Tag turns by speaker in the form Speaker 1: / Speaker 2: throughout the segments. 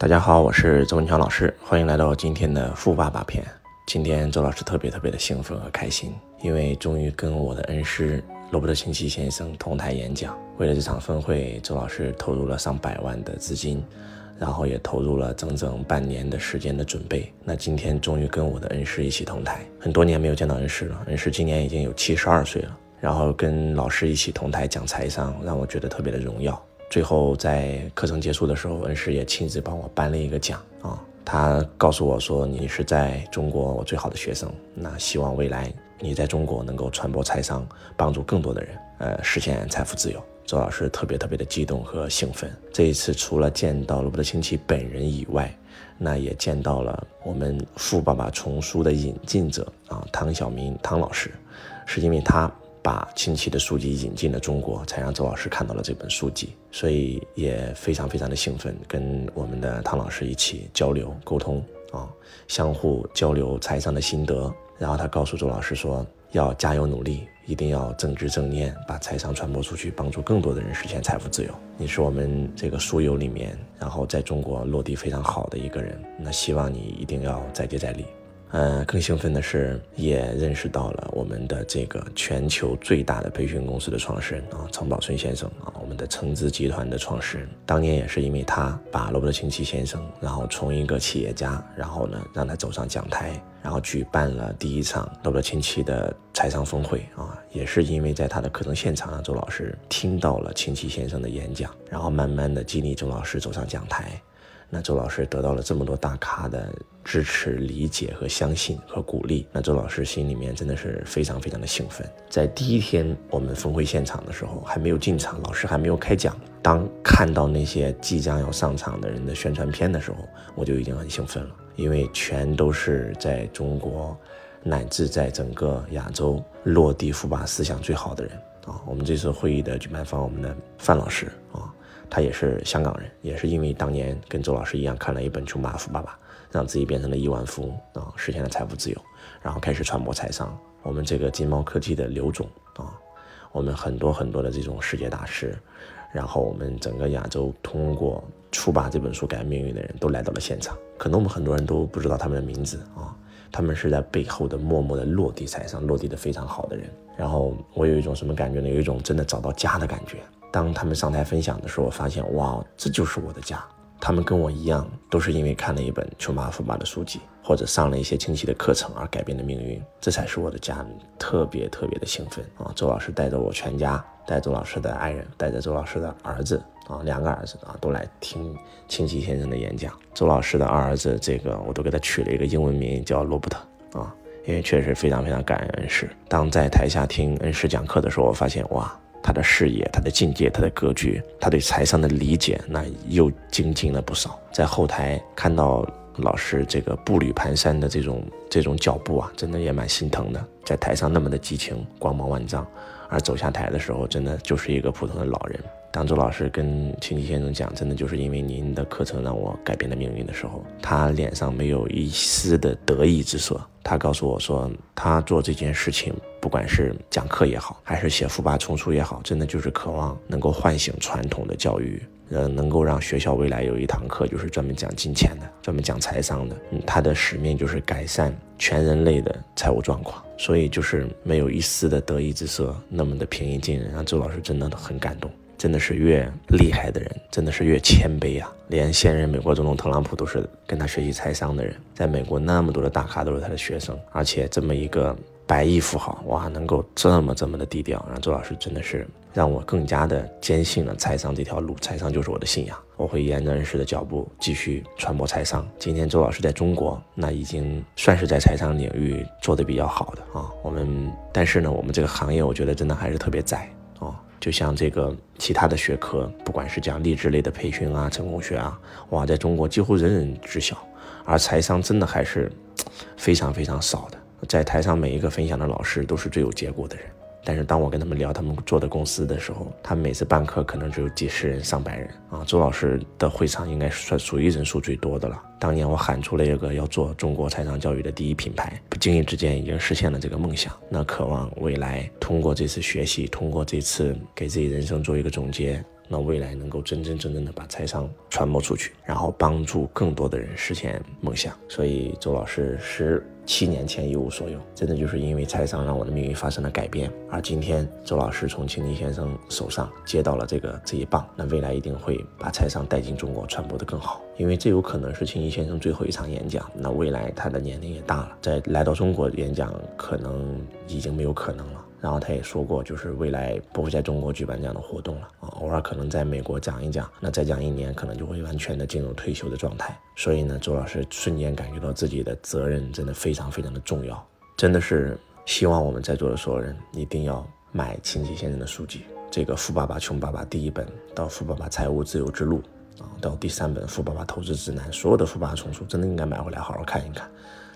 Speaker 1: 大家好，我是周文强老师，欢迎来到今天的富爸爸篇。今天周老师特别特别的兴奋和开心，因为终于跟我的恩师罗伯特清崎先生同台演讲。为了这场峰会，周老师投入了上百万的资金，然后也投入了整整半年的时间的准备。那今天终于跟我的恩师一起同台，很多年没有见到恩师了，恩师今年已经有七十二岁了。然后跟老师一起同台讲财商，让我觉得特别的荣耀。最后在课程结束的时候，恩师也亲自帮我颁了一个奖啊。他告诉我说：“你是在中国我最好的学生，那希望未来你在中国能够传播财商，帮助更多的人，呃，实现财富自由。”周老师特别特别的激动和兴奋。这一次除了见到罗伯特清崎本人以外，那也见到了我们《富爸爸》丛书的引进者啊，汤晓明汤老师，是因为他。把亲戚的书籍引进了中国，才让周老师看到了这本书籍，所以也非常非常的兴奋，跟我们的汤老师一起交流沟通啊，相互交流财商的心得。然后他告诉周老师说，要加油努力，一定要正知正念，把财商传播出去，帮助更多的人实现财富自由。你是我们这个书友里面，然后在中国落地非常好的一个人，那希望你一定要再接再厉。呃，更兴奋的是，也认识到了我们的这个全球最大的培训公司的创始人啊，程宝春先生啊，我们的橙子集团的创始人。当年也是因为他把罗伯特清崎先生，然后从一个企业家，然后呢让他走上讲台，然后举办了第一场罗伯特清崎的财商峰会啊，也是因为在他的课程现场，周老师听到了清崎先生的演讲，然后慢慢的激励周老师走上讲台。那周老师得到了这么多大咖的支持、理解和相信和鼓励，那周老师心里面真的是非常非常的兴奋。在第一天我们峰会现场的时候，还没有进场，老师还没有开讲，当看到那些即将要上场的人的宣传片的时候，我就已经很兴奋了，因为全都是在中国乃至在整个亚洲落地富爸思想最好的人啊。我们这次会议的举办方，我们的范老师啊。他也是香港人，也是因为当年跟周老师一样看了一本《穷爸富爸爸》，让自己变成了亿万富翁啊，实现了财富自由，然后开始传播财商。我们这个金猫科技的刘总啊，我们很多很多的这种世界大师，然后我们整个亚洲通过《富爸》这本书改变命运的人都来到了现场。可能我们很多人都不知道他们的名字啊，他们是在背后的默默的落地财商，落地的非常好的人。然后我有一种什么感觉呢？有一种真的找到家的感觉。当他们上台分享的时候，我发现哇，这就是我的家。他们跟我一样，都是因为看了一本《穷爸富爸》的书籍，或者上了一些清晰的课程而改变的命运。这才是我的家，特别特别的兴奋啊！周老师带着我全家，带周老师的爱人，带着周老师的儿子啊，两个儿子啊，都来听清奇先生的演讲。周老师的二儿子，这个我都给他取了一个英文名叫罗伯特啊，因为确实非常非常感恩恩师。当在台下听恩师讲课的时候，我发现哇。他的视野、他的境界、他的格局、他对财商的理解，那又精进了不少。在后台看到老师这个步履蹒跚的这种这种脚步啊，真的也蛮心疼的。在台上那么的激情、光芒万丈，而走下台的时候，真的就是一个普通的老人。当周老师跟清奇先生讲，真的就是因为您的课程让我改变了命运的时候，他脸上没有一丝的得意之色。他告诉我说，他做这件事情，不管是讲课也好，还是写富爸丛书也好，真的就是渴望能够唤醒传统的教育，呃，能够让学校未来有一堂课就是专门讲金钱的，专门讲财商的。嗯，他的使命就是改善全人类的财务状况，所以就是没有一丝的得意之色，那么的平易近人，让周老师真的很感动。真的是越厉害的人，真的是越谦卑啊！连现任美国总统特朗普都是跟他学习财商的人，在美国那么多的大咖都是他的学生，而且这么一个百亿富豪，哇，能够这么这么的低调，让周老师真的是让我更加的坚信了财商这条路，财商就是我的信仰，我会沿着恩师的脚步继续传播财商。今天周老师在中国，那已经算是在财商领域做的比较好的啊，我们但是呢，我们这个行业我觉得真的还是特别窄。就像这个其他的学科，不管是讲励志类的培训啊、成功学啊，哇，在中国几乎人人知晓，而财商真的还是 非常非常少的。在台上每一个分享的老师都是最有结果的人。但是当我跟他们聊他们做的公司的时候，他们每次办课可能只有几十人、上百人啊。周老师的会场应该算属于人数最多的了。当年我喊出了一个要做中国财商教育的第一品牌，不经意之间已经实现了这个梦想。那渴望未来通过这次学习，通过这次给自己人生做一个总结，那未来能够真真正正的把财商传播出去，然后帮助更多的人实现梦想。所以周老师是七年前一无所有，真的就是因为财商让我的命运发生了改变。而今天周老师从清奇先生手上接到了这个这一棒，那未来一定会把财商带进中国，传播的更好。因为这有可能是清奇先生最后一场演讲，那未来他的年龄也大了，在来到中国演讲可能已经没有可能了。然后他也说过，就是未来不会在中国举办这样的活动了啊，偶尔可能在美国讲一讲，那再讲一年，可能就会完全的进入退休的状态。所以呢，周老师瞬间感觉到自己的责任真的非常非常的重要，真的是希望我们在座的所有人一定要买清奇先生的书籍，这个《富爸爸穷爸爸》第一本到《富爸爸财务自由之路》啊，到第三本《富爸爸投资指南》，所有的富爸爸丛书真的应该买回来好好看一看。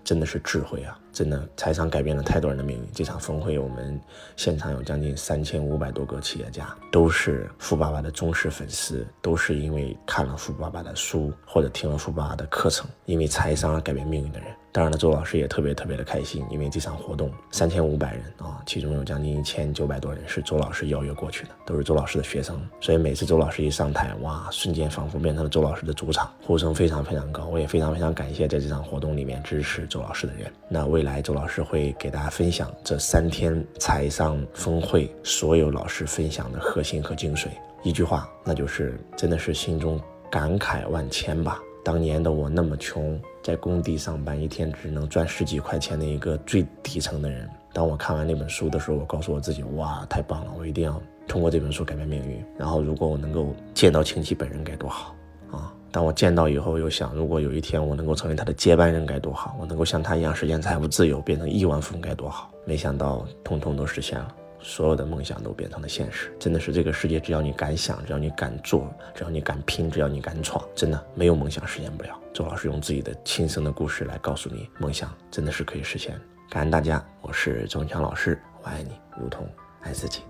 Speaker 1: 真的是智慧啊！真的，财商改变了太多人的命运。这场峰会，我们现场有将近三千五百多个企业家，都是富爸爸的忠实粉丝，都是因为看了富爸爸的书或者听了富爸爸的课程，因为财商而改变命运的人。当然了，周老师也特别特别的开心，因为这场活动三千五百人啊，其中有将近一千九百多人是周老师邀约过去的，都是周老师的学生。所以每次周老师一上台，哇，瞬间仿佛变成了周老师的主场，呼声非常非常高。我也非常非常感谢在这场活动里面支持周老师的人。那未来周老师会给大家分享这三天财商峰会所有老师分享的核心和精髓，一句话，那就是真的是心中感慨万千吧。当年的我那么穷，在工地上班，一天只能赚十几块钱的一个最底层的人。当我看完那本书的时候，我告诉我自己：哇，太棒了！我一定要通过这本书改变命运。然后，如果我能够见到亲戚本人该多好啊！当我见到以后，又想，如果有一天我能够成为他的接班人该多好！我能够像他一样实现财富自由，变成亿万富翁该多好！没想到，通通都实现了。所有的梦想都变成了现实，真的是这个世界，只要你敢想，只要你敢做，只要你敢拼，只要你敢闯，真的没有梦想实现不了。周老师用自己的亲身的故事来告诉你，梦想真的是可以实现。感恩大家，我是周文强老师，我爱你，如同爱自己。